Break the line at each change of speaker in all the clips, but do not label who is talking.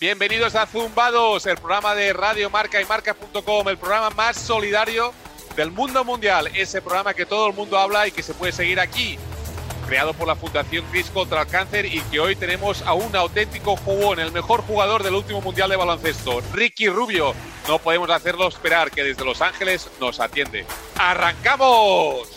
Bienvenidos a Zumbados, el programa de Radio Marca y Marca.com, el programa más solidario del mundo mundial. Ese programa que todo el mundo habla y que se puede seguir aquí, creado por la Fundación Cris contra el Cáncer y que hoy tenemos a un auténtico jugón, el mejor jugador del último mundial de baloncesto, Ricky Rubio. No podemos hacerlo esperar que desde Los Ángeles nos atiende. ¡Arrancamos!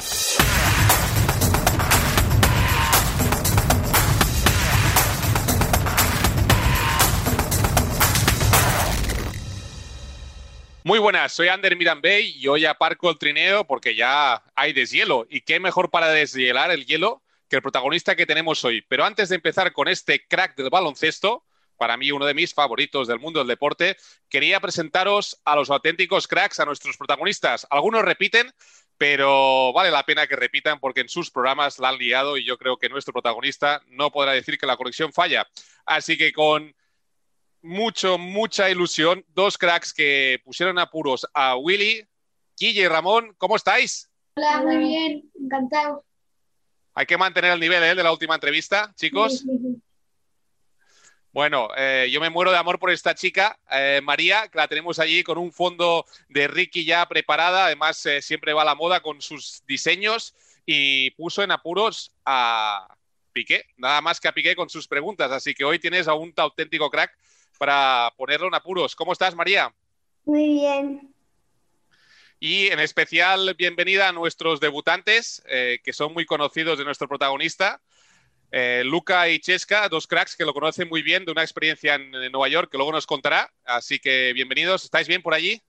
Muy buenas, soy Ander Mirambey y hoy aparco el trineo porque ya hay deshielo. ¿Y qué mejor para deshielar el hielo que el protagonista que tenemos hoy? Pero antes de empezar con este crack del baloncesto, para mí uno de mis favoritos del mundo del deporte, quería presentaros a los auténticos cracks, a nuestros protagonistas. Algunos repiten, pero vale la pena que repitan porque en sus programas la han liado y yo creo que nuestro protagonista no podrá decir que la conexión falla. Así que con mucho, mucha ilusión. Dos cracks que pusieron apuros a Willy, Guille y Ramón. ¿Cómo estáis?
Hola, muy bien, encantado.
Hay que mantener el nivel ¿eh? de la última entrevista, chicos. Bueno, eh, yo me muero de amor por esta chica, eh, María, que la tenemos allí con un fondo de Ricky ya preparada. Además, siempre va a la moda con sus diseños y puso en apuros a Piqué, nada más que a Piqué con sus preguntas. Así que hoy tienes a un auténtico crack para ponerlo en apuros. ¿Cómo estás, María?
Muy bien.
Y en especial, bienvenida a nuestros debutantes, eh, que son muy conocidos de nuestro protagonista. Eh, Luca y Chesca, dos cracks que lo conocen muy bien de una experiencia en, en, Nueva York que luego nos contará. Así que bienvenidos. ¿Estáis bien por allí?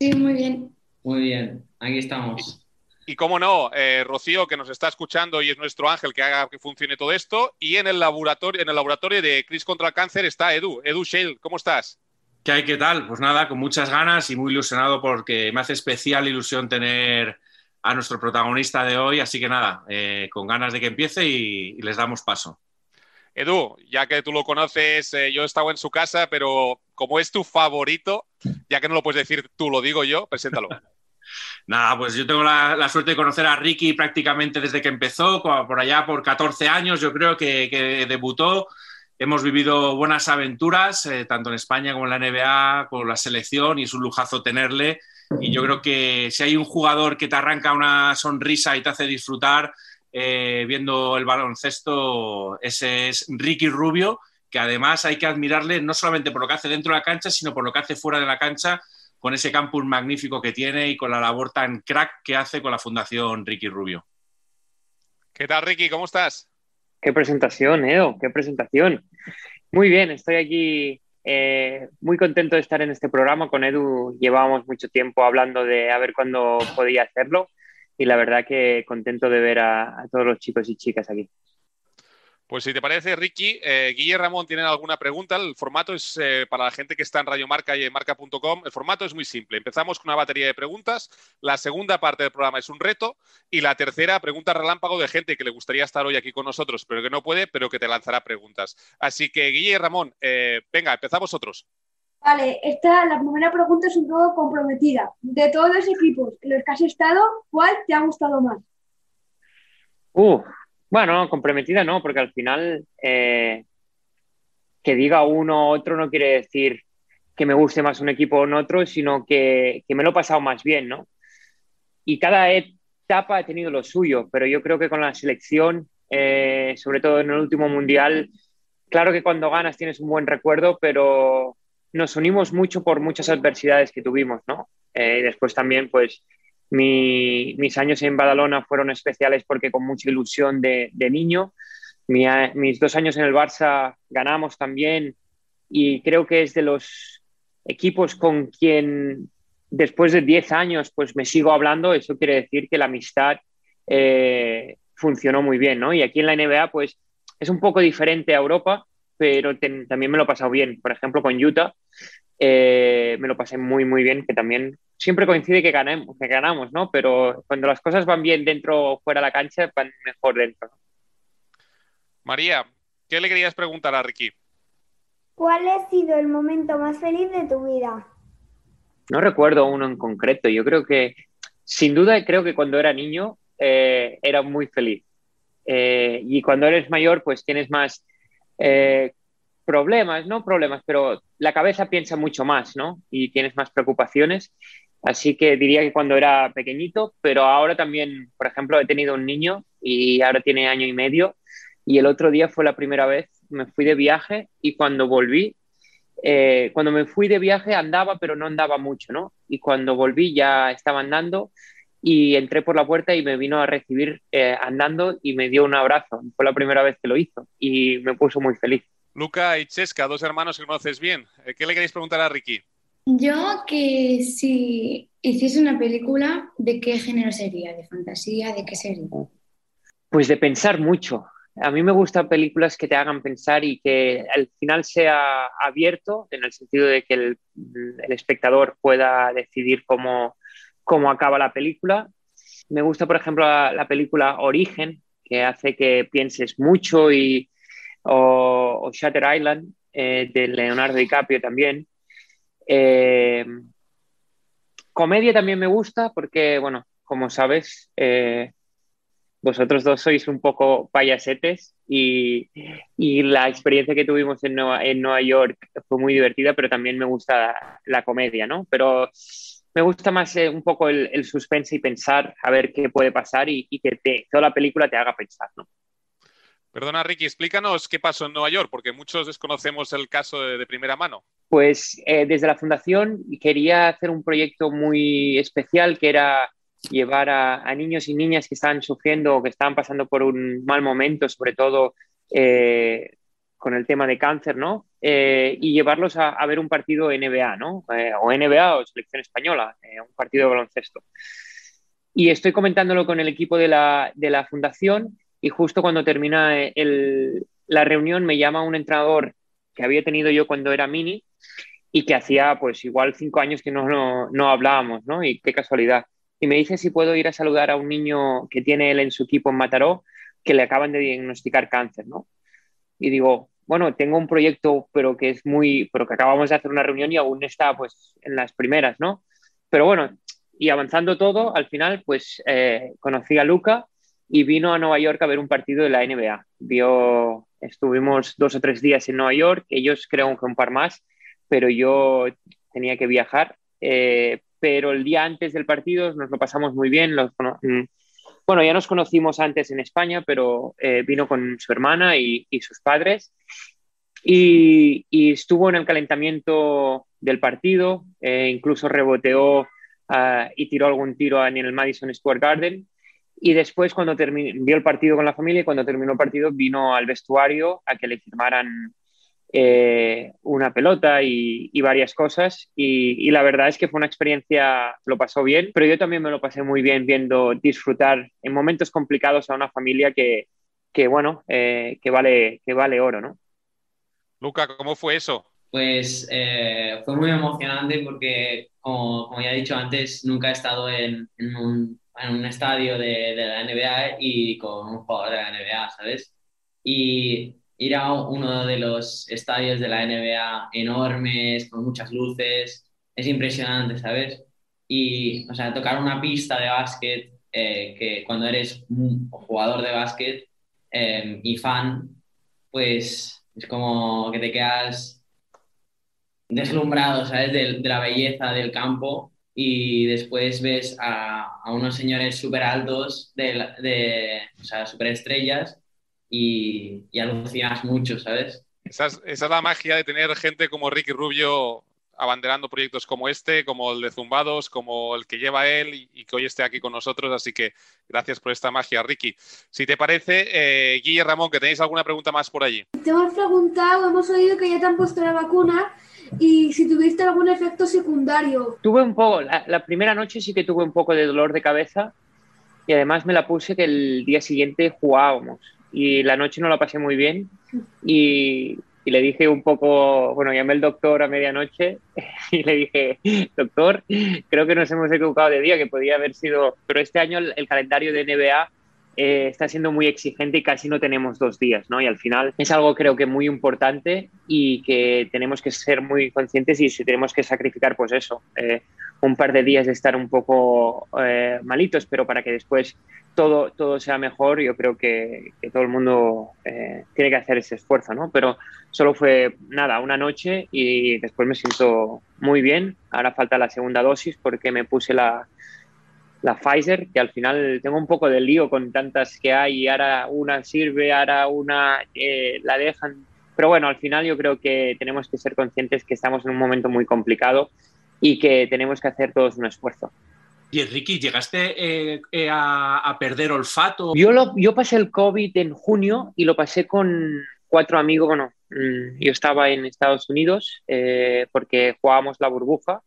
Sí, muy bien.
Muy bien, aquí estamos.
Y cómo no, eh, Rocío, que nos está escuchando y es nuestro ángel que haga que funcione todo esto. Y en el laboratorio, en el laboratorio de Cris contra el Cáncer está Edu. Edu Shale, ¿cómo estás?
¿Qué hay? ¿Qué tal? Pues nada, con muchas ganas y muy ilusionado porque me hace especial ilusión tener a nuestro protagonista de hoy. Así que nada, eh, con ganas de que empiece y, y, les damos paso.
Edu, ya que tú lo conoces, eh, yo he estado en su casa, pero como es tu favorito, ya que no lo puedes decir tú, lo digo yo, preséntalo.
Nada, pues yo tengo la, suerte de conocer a Ricky prácticamente desde que empezó, por allá por 14 años, yo creo que, que debutó. Hemos vivido buenas aventuras, eh, tanto en España como en la NBA, con la selección, y es un lujazo tenerle. Y yo creo que si hay un jugador que te arranca una sonrisa y te hace disfrutar eh, viendo el baloncesto, ese es Ricky Rubio, que además hay que admirarle no solamente por lo que hace dentro de la cancha, sino por lo que hace fuera de la cancha, con ese campus magnífico que tiene y con la labor tan crack que hace con la Fundación Ricky Rubio.
¿Qué tal, Ricky? ¿Cómo estás?
Qué presentación, Edo, qué presentación. Muy bien, estoy aquí eh, muy contento de estar en este programa. Con Edu llevábamos mucho tiempo hablando de a ver cuándo podía hacerlo y la verdad que contento de ver a, a todos los chicos y chicas aquí.
Pues si te parece, Ricky, eh, Guille y Ramón tienen alguna pregunta. El formato es eh, para la gente que está en Radio Marca y en marca.com. El formato es muy simple. Empezamos con una batería de preguntas. La segunda parte del programa es un reto. Y la tercera, pregunta relámpago de gente que le gustaría estar hoy aquí con nosotros, pero que no puede, pero que te lanzará preguntas. Así que, Guille y Ramón, eh, venga, empezamos otros.
Vale, esta, la primera pregunta es un poco comprometida. De todos los equipos en los que has estado, ¿cuál te ha gustado más?
Uh, bueno, comprometida no, porque al final eh, que diga uno u otro no quiere decir que me guste más un equipo o otro, sino que, que, me lo he pasado más bien, ¿no? Y cada etapa ha tenido lo suyo, pero yo creo que con la selección, eh, sobre todo en el último mundial, claro que cuando ganas tienes un buen recuerdo, pero nos unimos mucho por muchas adversidades que tuvimos, ¿no? Eh, después también, pues, mi, mis años en Badalona fueron especiales porque con mucha ilusión de, niño. Mi, mis dos años en el Barça ganamos también y creo que es de los equipos con quien después de 10 años pues me sigo hablando. Eso quiere decir que la amistad eh, funcionó muy bien, ¿no? Y aquí en la NBA pues es un poco diferente a Europa, pero también me lo he pasado bien. Por ejemplo, con Utah eh, me lo pasé muy, muy bien, que también siempre coincide que, ganemos, que ganamos, ¿no? Pero cuando las cosas van bien dentro o fuera de la cancha, van mejor dentro.
María, ¿qué le querías preguntar a Ricky?
¿Cuál ha sido el momento más feliz de tu vida?
No recuerdo uno en concreto. Yo creo que, sin duda, creo que cuando era niño eh, era muy feliz. Eh, y cuando eres mayor, pues tienes más eh, problemas, no problemas, pero la cabeza piensa mucho más, ¿no? Y tienes más preocupaciones. Así que diría que cuando era pequeñito, pero ahora también, por ejemplo, he tenido un niño y ahora tiene año y medio y el otro día fue la primera vez, me fui de viaje y cuando volví, eh, cuando me fui de viaje andaba, pero no andaba mucho, ¿no? Y cuando volví ya estaba andando y entré por la puerta y me vino a recibir eh, andando y me dio un abrazo. Fue la primera vez que lo hizo y me puso muy feliz.
Luca y Chesca, dos hermanos que conoces bien. Eh, ¿Qué le queréis preguntar a Ricky?
Yo que si hiciese una película, ¿de qué género sería? ¿De fantasía? ¿De qué sería?
Pues de pensar mucho. A mí me gustan películas que te hagan pensar y que al final sea abierto, en el sentido de que el, el espectador pueda decidir cómo, cómo, acaba la película. Me gusta, por ejemplo, la, la película Origen, que hace que pienses mucho, y, o, o Shutter Island, eh, de Leonardo DiCaprio también. Eh, comedia también me gusta porque, bueno, como sabes, eh, vosotros dos sois un poco payasetes y, y, la experiencia que tuvimos en Nueva, en Nueva York fue muy divertida, pero también me gusta la comedia, ¿no? Pero me gusta más un poco el, el, suspense y pensar a ver qué puede pasar y, y que te, toda la película te haga pensar, ¿no?
Perdona, Ricky, explícanos qué pasó en Nueva York, porque muchos desconocemos el caso de, primera mano.
Pues eh, desde la fundación quería hacer un proyecto muy especial que era llevar a, niños y niñas que estaban sufriendo o que estaban pasando por un mal momento, sobre todo eh, con el tema de cáncer, ¿no? Eh, y llevarlos a, ver un partido NBA, ¿no? O NBA o selección española, un partido de baloncesto. Y estoy comentándolo con el equipo de la, de la fundación y justo cuando termina el, la reunión me llama un entrenador que había tenido yo cuando era mini y que hacía pues igual cinco años que no, no, no hablábamos, ¿no? Y qué casualidad y me dice si puedo ir a saludar a un niño que tiene él en su equipo en Mataró, que le acaban de diagnosticar cáncer, ¿no? Y digo, bueno, tengo un proyecto, pero que es muy, pero que acabamos de hacer una reunión y aún está, pues, en las primeras, ¿no? Pero bueno, y avanzando todo, al final, pues, eh, conocí a Luca y vino a Nueva York a ver un partido de la NBA. Vio, estuvimos dos o tres días en Nueva York, ellos creo que un par más, pero yo tenía que viajar. Eh, pero el día antes del partido nos lo pasamos muy bien. Los, bueno, ya nos conocimos antes en España, pero eh, vino con su hermana y, sus padres y, estuvo en el calentamiento del partido, eh, incluso reboteó uh, y tiró algún tiro en el Madison Square Garden. Y después, cuando terminó, vio el partido con la familia, y cuando terminó el partido, vino al vestuario a que le firmaran eh, una pelota y, y varias cosas. Y, y, la verdad es que fue una experiencia, lo pasó bien, pero yo también me lo pasé muy bien viendo disfrutar en momentos complicados a una familia que, que bueno, eh, que, vale, que vale oro, ¿no?
Luca, ¿cómo fue eso?
Pues eh, fue muy emocionante porque, como, como, ya he dicho antes, nunca he estado en, en, un, en un, estadio de, de la NBA y con un jugador de la NBA, ¿sabes? Y ir a uno de los estadios de la NBA enormes, con muchas luces, es impresionante, ¿sabes? Y, o sea, tocar una pista de básquet, eh, que cuando eres un jugador de básquet eh, y fan, pues es como que te quedas deslumbrado, ¿sabes? De, de la belleza del campo y después ves a, a unos señores súper altos, de, de, o sea, súper estrellas y, y alucinas mucho, ¿sabes?
Esa es, esa es, la magia de tener gente como Ricky Rubio abanderando proyectos como este, como el de Zumbados, como el que lleva él y, y, que hoy esté aquí con nosotros. Así que gracias por esta magia, Ricky. Si te parece, eh, Guille Ramón, que tenéis alguna pregunta más por allí.
Te hemos preguntado, hemos oído que ya te han puesto la vacuna y si tuviste algún efecto secundario.
Tuve un poco, la, la primera noche sí que tuve un poco de dolor de cabeza y además me la puse que el día siguiente jugábamos y la noche no la pasé muy bien y, y, le dije un poco, bueno, llamé al doctor a medianoche y le dije, doctor, creo que nos hemos equivocado de día, que podía haber sido, pero este año el, el calendario de NBA eh, está siendo muy exigente y casi no tenemos dos días, ¿no? Y al final es algo creo que muy importante y que tenemos que ser muy conscientes y si tenemos que sacrificar, pues eso, eh, un par de días de estar un poco eh, malitos, pero para que después todo, todo sea mejor, yo creo que, que todo el mundo eh, tiene que hacer ese esfuerzo, ¿no? Pero solo fue nada, una noche y después me siento muy bien. Ahora falta la segunda dosis porque me puse la, la Pfizer, que al final tengo un poco de lío con tantas que hay y ahora una sirve, ahora una eh, la dejan. Pero bueno, al final yo creo que tenemos que ser conscientes que estamos en un momento muy complicado y que tenemos que hacer todos un esfuerzo.
Y Ricky, ¿llegaste eh, eh, a, a perder olfato?
Yo, lo, yo pasé el COVID en junio y lo pasé con cuatro amigos. Bueno, mm, yo estaba en Estados Unidos porque jugábamos la burbuja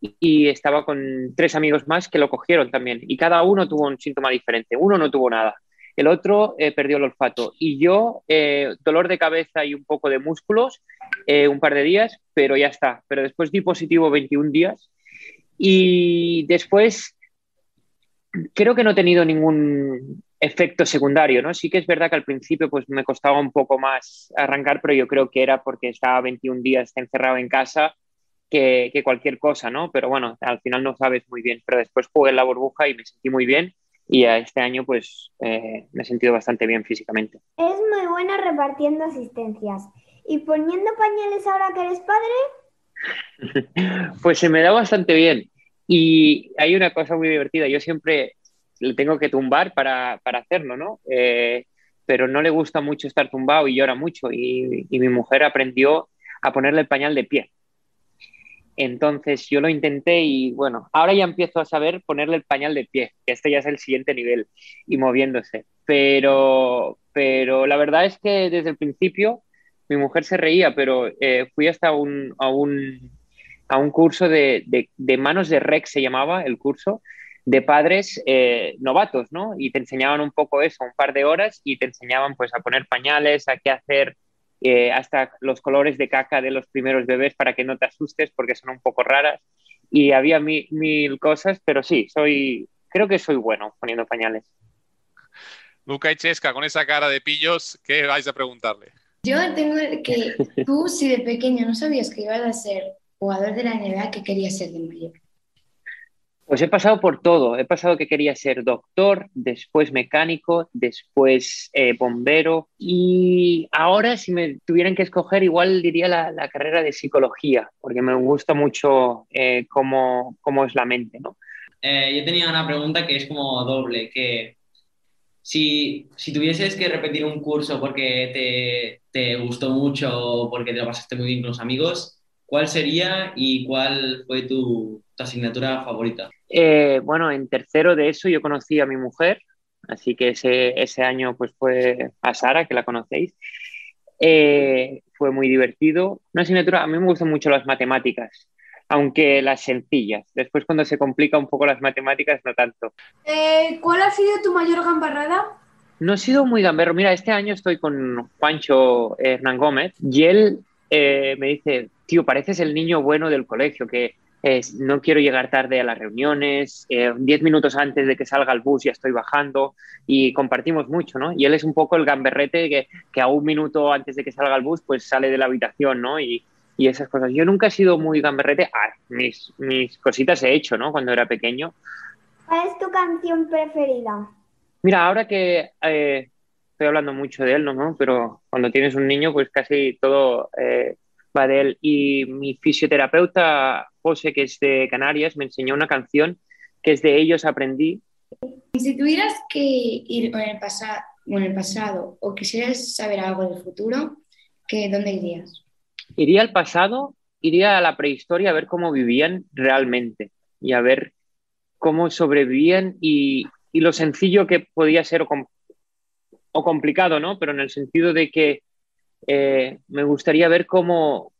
y estaba con tres amigos más que lo cogieron también. Y cada uno tuvo un síntoma diferente. Uno no tuvo nada. El otro eh, perdió el olfato. Y yo, eh, dolor de cabeza y un poco de músculos, eh, un par de días, pero ya está. Pero después di positivo 21 días. Y después creo que no he tenido ningún efecto secundario, ¿no? Sí que es verdad que al principio pues me costaba un poco más arrancar, pero yo creo que era porque estaba 21 días encerrado en casa que, que, cualquier cosa, ¿no? Pero bueno, al final no sabes muy bien. Pero después jugué en la burbuja y me sentí muy bien y a este año pues eh, me he sentido bastante bien físicamente.
Es muy buena repartiendo asistencias. ¿Y poniendo pañales ahora que eres padre?
pues se me da bastante bien. Y hay una cosa muy divertida. Yo siempre le tengo que tumbar para, para hacerlo, ¿no? Eh, pero no le gusta mucho estar tumbado y llora mucho. Y, y mi mujer aprendió a ponerle el pañal de pie. Entonces yo lo intenté y bueno, ahora ya empiezo a saber ponerle el pañal de pie, que este ya es el siguiente nivel y moviéndose. Pero, pero la verdad es que desde el principio mi mujer se reía, pero eh, fui hasta un, a, un, a un curso de, de, manos de rec, se llamaba el curso, de padres eh, novatos, ¿no? Y te enseñaban un poco eso, un par de horas, y te enseñaban pues a poner pañales, a qué hacer eh, hasta los colores de caca de los primeros bebés para que no te asustes porque son un poco raras. Y había mil, mil cosas, pero sí, soy, creo que soy bueno poniendo pañales.
Luca y Chesca, con esa cara de pillos, ¿qué vais a preguntarle?
Yo tengo que tú, si de pequeño no sabías que ibas a ser jugador de la NBA, ¿qué querías ser de mayor?
Pues he pasado por todo. He pasado que quería ser doctor, después mecánico, después eh, bombero y ahora si me tuvieran que escoger igual diría la, la carrera de psicología, porque me gusta mucho eh, cómo, cómo, es la mente. ¿no?
Eh, yo tenía una pregunta que es como doble, que si, si tuvieses que repetir un curso porque te, te gustó mucho o porque te lo pasaste muy bien con los amigos, ¿cuál sería y cuál fue tu, tu asignatura favorita?
Eh, bueno, en tercero de eso yo conocí a mi mujer, así que ese, ese año pues fue a Sara, que la conocéis. Eh, fue muy divertido. Una asignatura, a mí me gustan mucho las matemáticas, aunque las sencillas. Después cuando se complica un poco las matemáticas, no tanto.
Eh, ¿Cuál ha sido tu mayor gambarrada?
No he sido muy gamberro. Mira, este año estoy con Juancho Hernán Gómez y él eh, me dice, tío, pareces el niño bueno del colegio, que es, no quiero llegar tarde a las reuniones, eh, diez minutos antes de que salga el bus ya estoy bajando y compartimos mucho, ¿no? Y él es un poco el gamberrete que, que a un minuto antes de que salga el bus pues sale de la habitación, ¿no? Y, y esas cosas. Yo nunca he sido muy gamberrete, ah, mis, mis cositas he hecho, ¿no? Cuando era pequeño.
¿Cuál es tu canción preferida?
Mira, ahora que eh, estoy hablando mucho de él, ¿no? Pero cuando tienes un niño pues casi todo... Eh, Y mi fisioterapeuta, José, que es de Canarias, me enseñó una canción que es de ellos aprendí.
Si tuvieras que ir en el, pasado, en el pasado o quisieras saber algo del futuro, ¿qué, ¿dónde irías?
Iría al pasado, iría a la prehistoria a ver cómo vivían realmente y a ver cómo sobrevivían y, y lo sencillo que podía ser o, com o complicado, ¿no? Pero en el sentido de que eh, me gustaría ver cómo,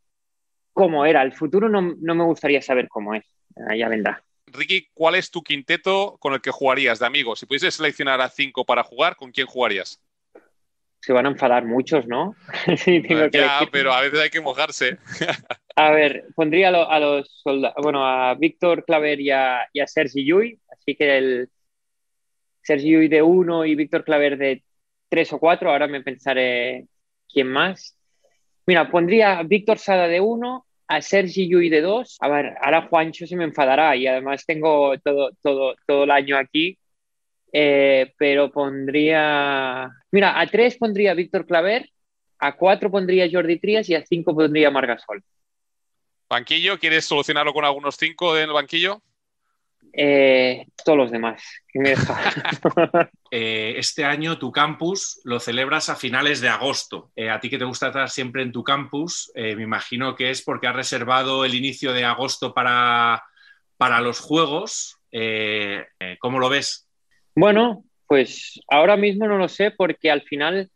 cómo era. El futuro no, no, me gustaría saber cómo es. Ya vendrá.
Ricky, ¿cuál es tu quinteto con el que jugarías de amigos? Si pudieses seleccionar a cinco para jugar, ¿con quién jugarías?
Se van a enfadar muchos, ¿no?
sí, tengo que ya, pero a veces hay que mojarse.
a ver, pondría a, lo, a los soldados, bueno, a Víctor Claver y a, y a Sergi Llull, así que el Sergi Llull de uno y Víctor Claver de tres o cuatro, ahora me pensaré ¿Quién más? Mira, pondría a Víctor Sada de uno, a Sergi Yui de dos. A ver, ahora Juancho se me enfadará y además tengo todo, todo, todo el año aquí. eh, pero pondría. Mira, a tres pondría Víctor Claver, a cuatro pondría Jordi Trías y a cinco pondría Margasol.
¿Banquillo? ¿Quieres solucionarlo con algunos cinco en el banquillo?
Eh, todos los demás. ¿Qué me deja?
Eh, este año tu campus lo celebras a finales de agosto. Eh, a ti que te gusta estar siempre en tu campus, eh, me imagino que es porque has reservado el inicio de agosto para, para los juegos. Eh, eh, ¿Cómo lo ves?
Bueno, pues ahora mismo no lo sé porque al final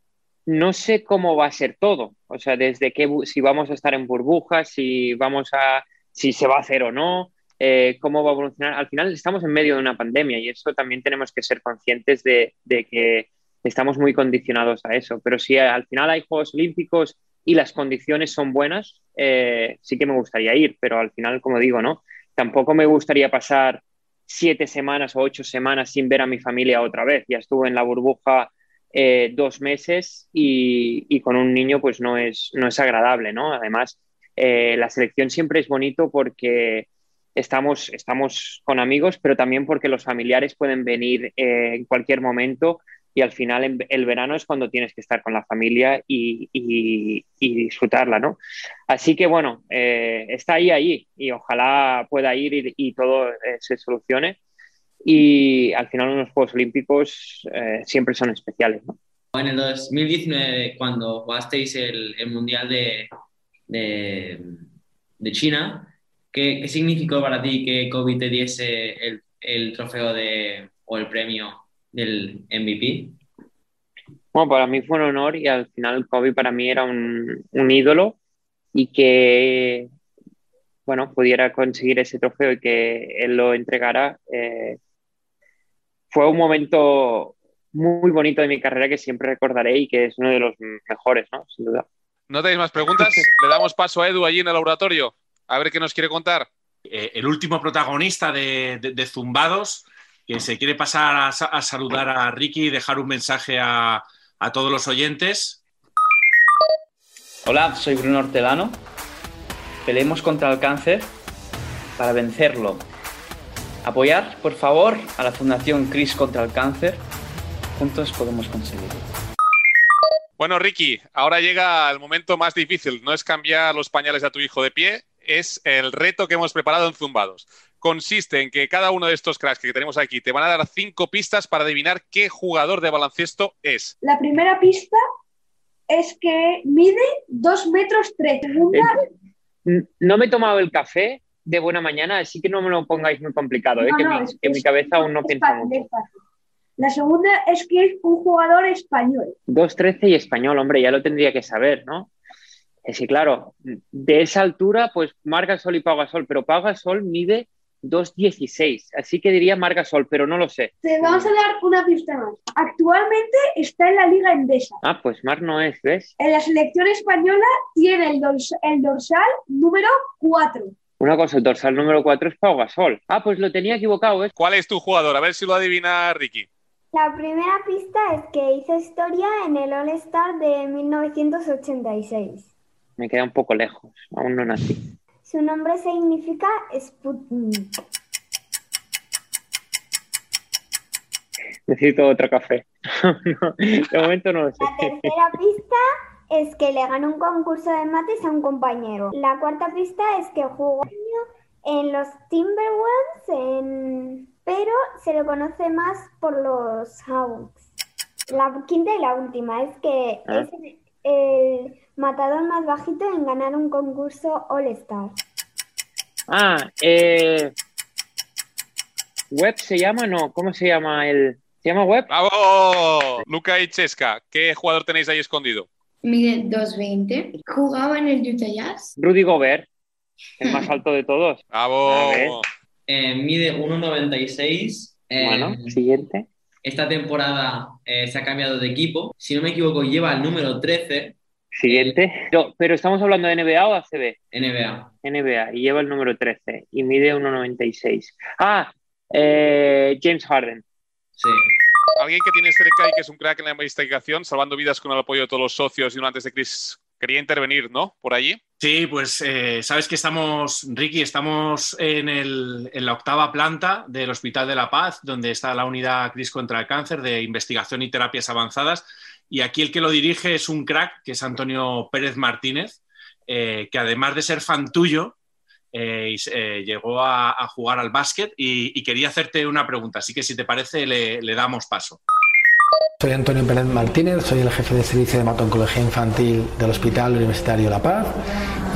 no sé cómo va a ser todo. O sea, desde qué, si vamos a estar en burbujas, si vamos a, si se va a hacer o no, eh, cómo va a evolucionar. Al final estamos en medio de una pandemia y eso también tenemos que ser conscientes de, de que estamos muy condicionados a eso. Pero si al final hay Juegos Olímpicos y las condiciones son buenas, eh, sí que me gustaría ir. Pero al final, como digo, ¿no? Tampoco me gustaría pasar siete semanas o ocho semanas sin ver a mi familia otra vez. Ya estuve en la burbuja eh, dos meses y, y con un niño pues no es, no es agradable, ¿no? Además, eh, la selección siempre es bonito porque estamos, estamos con amigos, pero también porque los familiares pueden venir eh, en cualquier momento y al final en- el verano es cuando tienes que estar con la familia y, y- y disfrutarla, ¿no? Así que bueno, eh, está ahí, ahí y ojalá pueda ir y, y todo eh, se solucione. Y al final unos Juegos Olímpicos eh, siempre son especiales, ¿no?
En el 2019, cuando jugasteis el, el Mundial de, de, de China, ¿qué, qué significó para ti que Kobe te diese el, el trofeo de, o el premio del MVP?
Bueno, para mí fue un honor y al final Kobe para mí era un, un ídolo y que, bueno, pudiera conseguir ese trofeo y que él lo entregara, eh, fue un momento muy bonito de mi carrera que siempre recordaré y que es uno de los mejores, ¿no? Sin duda.
¿No tenéis más preguntas? Le damos paso a Edu allí en el laboratorio. A ver qué nos quiere contar.
Eh, el último protagonista de, de- de Zumbados, que se quiere pasar a, sa- a saludar a Ricky y dejar un mensaje a, a todos los oyentes.
Hola, soy Bruno Hortelano. Peleemos contra el cáncer para vencerlo. Apoyar, por favor, a la Fundación Cris contra el Cáncer. Juntos podemos conseguirlo.
Bueno, Ricky, ahora llega el momento más difícil. No es cambiar los pañales a tu hijo de pie, es el reto que hemos preparado en Zumbados. Consiste en que cada uno de estos cracks que tenemos aquí te van a dar cinco pistas para adivinar qué jugador de baloncesto es.
La primera pista es que mide 2 metros 3. Segunda,
N- No me he tomado el café de buena mañana, así que no me lo pongáis muy complicado, ¿eh?
No,
que, mi,
es-
que mi cabeza aún no piensa
fácil,
mucho.
La segunda es que es un jugador español.
2.13 y español, hombre, ya lo tendría que saber, ¿no? Es que claro, de esa altura, pues Margasol y Pau Gasol, pero Pau Gasol mide 2.16, así que diría Margasol, pero no lo sé.
Te vamos a dar una pista más. Actualmente está en la Liga Endesa.
Ah, pues Mar no es, ¿ves?
En la selección española tiene el, dors- el dorsal número 4.
Una cosa, el dorsal número 4 es Pau Gasol. Ah, pues lo tenía equivocado, ¿ves?
¿Cuál es tu jugador? A ver si lo adivina Ricky.
La primera pista es que hizo historia en el All-Star de 1986.
Me queda un poco lejos, aún no nací.
Su nombre significa Sputnik.
Necesito otro café. No, de momento no lo sé.
La tercera pista es que le ganó un concurso de mates a un compañero. La cuarta pista es que jugó en los Timberwolves, en- pero se lo conoce más por los Hawks. La quinta y la última es que
Ah.
es el matador más bajito en ganar un concurso All-Star.
Ah, eh... ¿Web se llama? No, ¿cómo se llama el...? ¿Se llama Web?
¡Bravo! Luca y Chesca, ¿qué jugador tenéis ahí escondido?
Mide 2.20. Jugaba en el Utah Jazz.
Rudy Gobert, el más alto de todos.
¡Bravo!
Eh, mide 1,96. Eh,
Bueno, siguiente.
Esta temporada eh, se ha cambiado de equipo. Si no me equivoco, lleva el número 13
Siguiente. No, pero estamos hablando de NBA o ACB.
NBA.
NBA y lleva el número 13 y mide 1,96. Ah, eh, James Harden.
Sí.
Alguien que tiene cerca y que es un crack en la investigación, salvando vidas con el apoyo de todos los socios y uno antes de Chris quería intervenir, ¿no? Por allí.
Sí, pues eh, sabes que estamos, Ricky, estamos en, la octava planta del Hospital de la Paz, donde está la unidad CRIS contra el cáncer de investigación y terapias avanzadas. Y aquí el que lo dirige es un crack, que es Antonio Pérez Martínez, eh, que además de ser fan tuyo, eh, llegó a, jugar al básquet y, quería hacerte una pregunta. Así que si te parece, le damos paso.
Soy Antonio Pérez Martínez, soy el jefe de servicio de hematoncología infantil del Hospital Universitario La Paz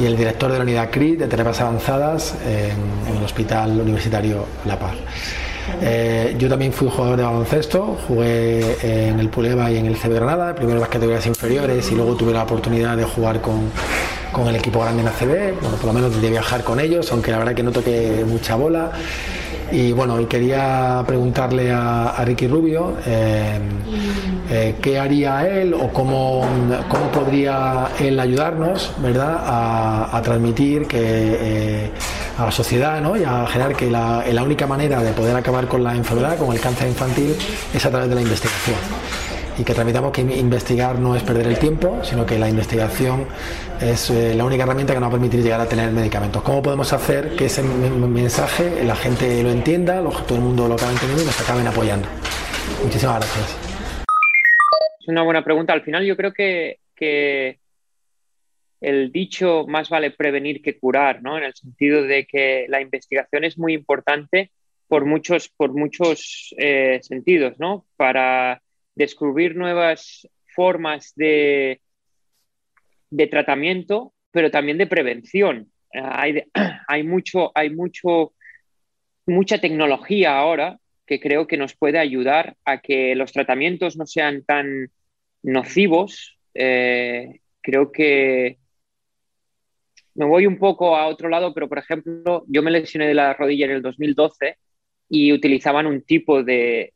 y el director de la unidad CRI de terapias avanzadas en, el Hospital Universitario La Paz. Eh, yo también fui jugador de baloncesto, jugué en el Puleva y en el CB Granada, primero en las categorías inferiores y luego tuve la oportunidad de jugar con, con el equipo grande en ACB, bueno, por lo menos de viajar con ellos, aunque la verdad que no toqué mucha bola. Y bueno, y quería preguntarle a, Ricky Rubio eh, eh, qué haría él o cómo, cómo podría él ayudarnos, ¿verdad?, a, a transmitir que eh, a la sociedad ¿no? y a generar que la, la única manera de poder acabar con la enfermedad, con el cáncer infantil, es a través de la investigación y que transmitamos que investigar no es perder el tiempo, sino que la investigación es eh, la única herramienta que nos va a permitir llegar a tener medicamentos. ¿Cómo podemos hacer que ese mensaje la gente lo entienda, todo el mundo lo acabe entendiendo y nos acaben apoyando? Muchísimas gracias.
Es una buena pregunta. Al final yo creo que, que el dicho más vale prevenir que curar, ¿no? En el sentido de que la investigación es muy importante por muchos, por muchos eh, sentidos, ¿no? Para descubrir nuevas formas de, de tratamiento, pero también de prevención. Hay, hay, mucho, hay mucho, mucha tecnología ahora que creo que nos puede ayudar a que los tratamientos no sean tan nocivos. Eh, creo que me voy un poco a otro lado, pero por ejemplo, yo me lesioné de la rodilla en el 2012 y utilizaban un tipo de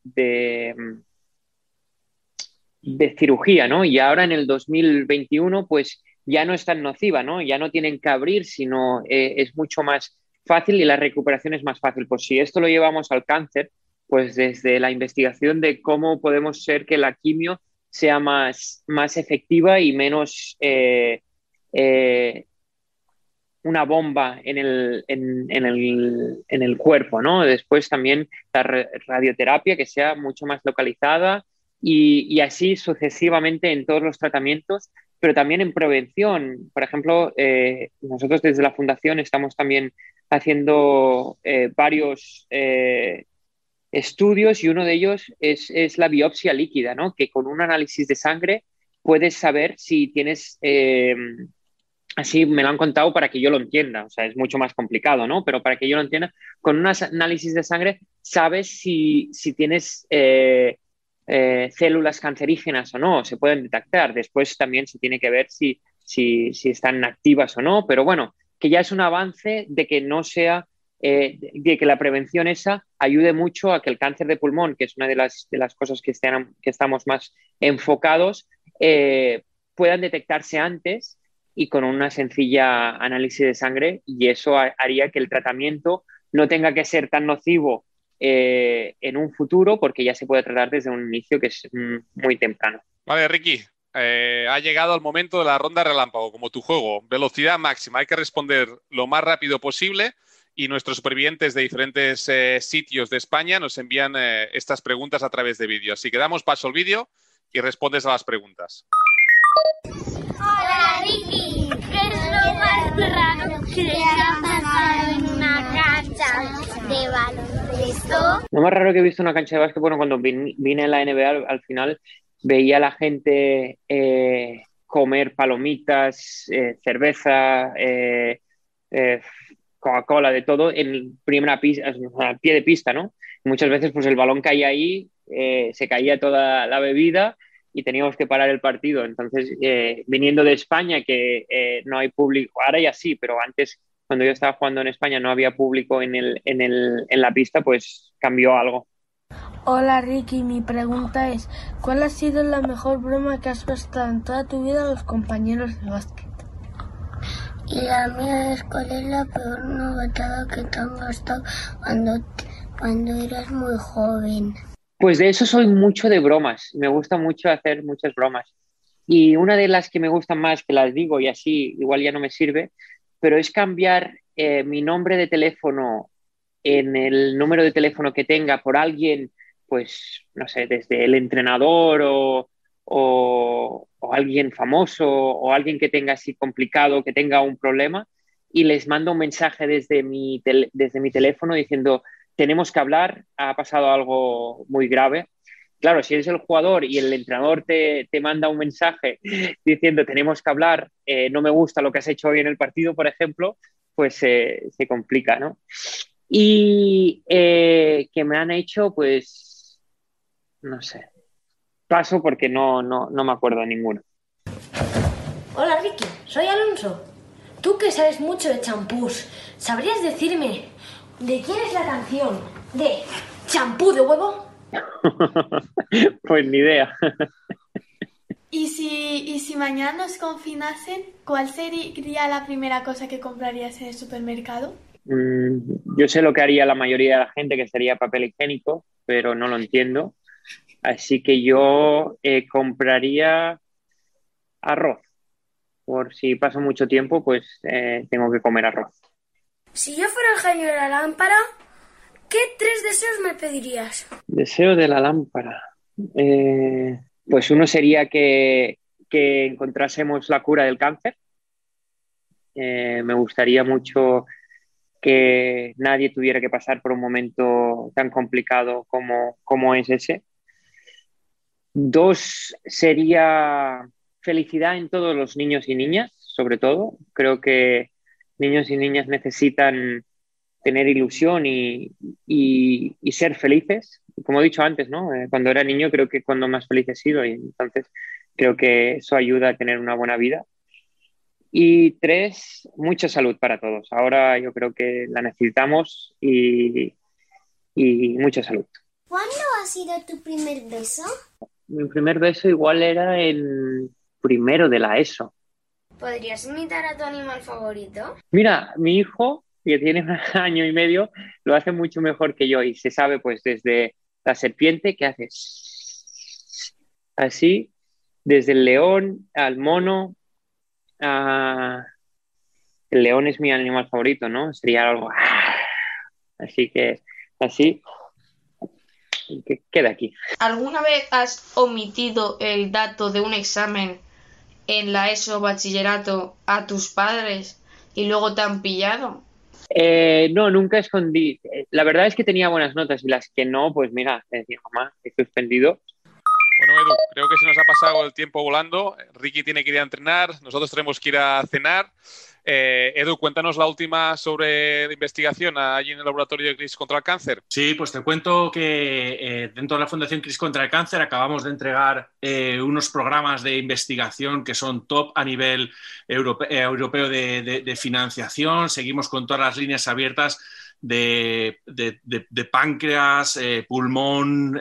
de cirugía, ¿no? Y ahora en el 2021, pues ya no es tan nociva, ¿no? Ya no tienen que abrir, sino eh, es mucho más fácil y la recuperación es más fácil. Pues si esto lo llevamos al cáncer, pues desde la investigación de cómo podemos ser que la quimio sea más, más efectiva y menos eh, eh, una bomba en el, en, en, el, en el cuerpo, ¿no? Después también la radioterapia que sea mucho más localizada y, así sucesivamente en todos los tratamientos, pero también en prevención. Por ejemplo, eh, nosotros desde la Fundación estamos también haciendo eh, varios eh, estudios y uno de ellos es, es, la biopsia líquida, ¿no? que con un análisis de sangre puedes saber si tienes... Así me lo han contado para que yo lo entienda, o sea, es mucho más complicado, ¿no? Pero para que yo lo entienda, con un análisis de sangre sabes si, si tienes eh, células cancerígenas o no, se pueden detectar. Después también se tiene que ver si, si, están activas o no, pero bueno, que ya es un avance de que no sea, eh, de que la prevención esa ayude mucho a que el cáncer de pulmón, que es una de las, de las cosas que, están, que estamos más enfocados, eh, puedan detectarse antes y con una sencilla análisis de sangre y eso haría que el tratamiento no tenga que ser tan nocivo eh, en un futuro porque ya se puede tratar desde un inicio que es mm, muy temprano.
Vale, Ricky, eh, ha llegado el momento de la ronda relámpago, como tu juego. Velocidad máxima, hay que responder lo más rápido posible y nuestros supervivientes de diferentes eh, sitios de España nos envían eh, estas preguntas a través de vídeo. Así que damos paso al vídeo y respondes a las preguntas.
Hola, Ricky. ¿Qué es lo más raro que te ha pasado en de baloncesto?
Lo más raro que he visto en una cancha de básquet, bueno, cuando vine a la NBA al, al final veía a la gente eh, comer palomitas, eh, cerveza, eh, eh Coca-Cola, de todo en primera pista, al pie de pista, ¿no? Muchas veces pues el balón caía ahí, eh, se caía toda la bebida y teníamos que parar el partido. Entonces, viniendo de España, que no hay público, ahora ya sí, pero antes cuando yo estaba jugando en España no había público en, el, en, el, en la pista, pues cambió algo.
Hola Ricky, mi pregunta es, ¿cuál ha sido la mejor broma que has puesto en toda tu vida a los compañeros de básquet?
Y la mía es cuál es la peor novatada que te han gastado cuando, cuando eras muy joven.
Pues de eso soy mucho de bromas, me gusta mucho hacer muchas bromas. Y una de las que me gustan más, que las digo y así igual ya no me sirve, pero es cambiar eh, mi nombre de teléfono en el número de teléfono que tenga por alguien, pues, no sé, desde el entrenador o, o, alguien famoso o alguien que tenga así complicado, que tenga un problema, y les mando un mensaje desde mi, desde mi teléfono diciendo, tenemos que hablar, ha pasado algo muy grave. Claro, si eres el jugador y el entrenador te, te manda un mensaje diciendo tenemos que hablar, eh, no me gusta lo que has hecho hoy en el partido, por ejemplo, pues se complica, ¿no? Y eh, que me han hecho, pues, no sé, paso porque no, no, no me acuerdo ninguno.
Hola Ricky, soy Alonso. Tú que sabes mucho de champús, ¿sabrías decirme de quién es la canción de champú de huevo?
pues ni idea.
¿Y si, ¿Y si mañana nos confinasen, cuál sería la primera cosa que comprarías en el supermercado?
Mm, yo sé lo que haría la mayoría de la gente, que sería papel higiénico, pero no lo entiendo. Así que yo eh, compraría arroz. Por si paso mucho tiempo, pues eh, tengo que comer arroz.
Si yo fuera el genio de la lámpara, ¿qué tres deseos me pedirías?
Deseo de la lámpara. Eh, pues uno sería que, que, encontrásemos la cura del cáncer. me gustaría mucho que nadie tuviera que pasar por un momento tan complicado como, como es ese. Dos sería felicidad en todos los niños y niñas, sobre todo. Creo que niños y niñas necesitan tener ilusión y, y, ser felices. Como he dicho antes, ¿no? Eh, cuando era niño creo que cuando más feliz he sido y entonces creo que eso ayuda a tener una buena vida. Y tres, mucha salud para todos. Ahora yo creo que la necesitamos y, y mucha salud.
¿Cuándo ha sido tu primer beso?
Mi primer beso igual era el primero de la ESO.
¿Podrías imitar a tu animal favorito?
Mira, mi hijo, que tiene un año y medio, lo hace mucho mejor que yo y se sabe pues desde la serpiente que hace así, desde el león al mono, Ah, el león es mi animal favorito, ¿no? Sería algo. Así que, así. Que queda aquí.
¿Alguna vez has omitido el dato de un examen en la ESO bachillerato a tus padres y luego te han pillado?
Eh, no, nunca escondí. La verdad es que tenía buenas notas y las que no, pues mira, decía mamá, he suspendido
bueno, Edu, creo que se nos ha pasado el tiempo volando. Ricky tiene que ir a entrenar, nosotros tenemos que ir a cenar. Eh, Edu, cuéntanos la última sobre investigación allí en el laboratorio de CRIS contra el cáncer.
Sí, pues te cuento que eh, dentro de la Fundación CRIS contra el cáncer acabamos de entregar eh, unos programas de investigación que son top a nivel europeo de, financiación. Seguimos con todas las líneas abiertas de, páncreas, pulmón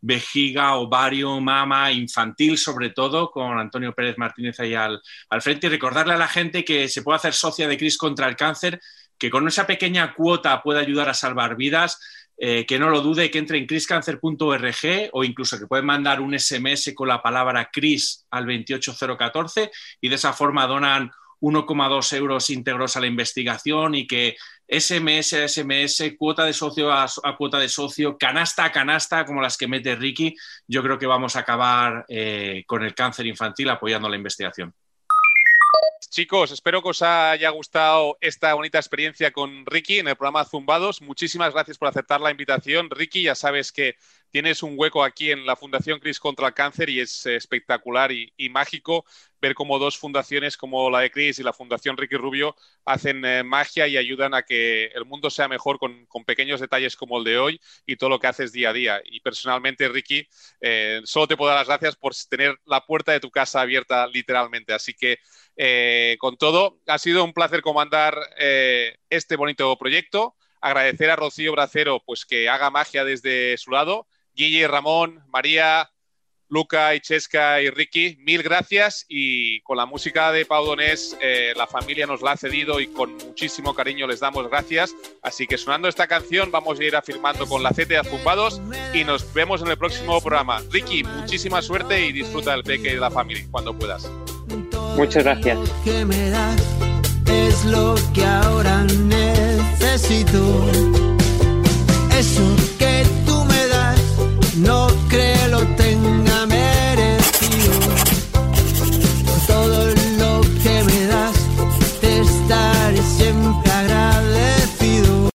vejiga, ovario, mama, infantil sobre todo, con Antonio Pérez Martínez ahí al, frente y recordarle a la gente que se puede hacer socia de CRIS contra el cáncer, que con esa pequeña cuota puede ayudar a salvar vidas. Eh, que no lo dude, que entre en criscancer.org o incluso que pueden mandar un SMS con la palabra CRIS al 28014 y de esa forma donan 1,2 euros íntegros a la investigación y que SMS a SMS, cuota de socio a, cuota de socio, canasta a canasta, como las que mete Ricky, yo creo que vamos a acabar eh, con el cáncer infantil apoyando la investigación.
Chicos, espero que os haya gustado esta bonita experiencia con Ricky en el programa Zumbados. Muchísimas gracias por aceptar la invitación. Ricky, ya sabes que tienes un hueco aquí en la Fundación Cris contra el Cáncer y es espectacular y, mágico ver cómo dos fundaciones como la de Cris y la Fundación Ricky Rubio hacen eh, magia y ayudan a que el mundo sea mejor con, pequeños detalles como el de hoy y todo lo que haces día a día. Y personalmente, Ricky, eh, solo te puedo dar las gracias por tener la puerta de tu casa abierta literalmente. Así que, eh, con todo, ha sido un placer comandar este bonito proyecto. Agradecer a Rocío Bracero pues, que haga magia desde su lado Guille, Ramón, María, Luca, Ichesca y Ricky, mil gracias y con la música de Pau Donés, eh, la familia nos la ha cedido y con muchísimo cariño les damos gracias. Así que sonando esta canción vamos a ir afirmando con la CT de Azumbados y nos vemos en el próximo programa. Ricky, muchísima suerte y disfruta del peque de la familia cuando puedas.
Muchas gracias.
Es lo que ahora necesito. Eso que no creo.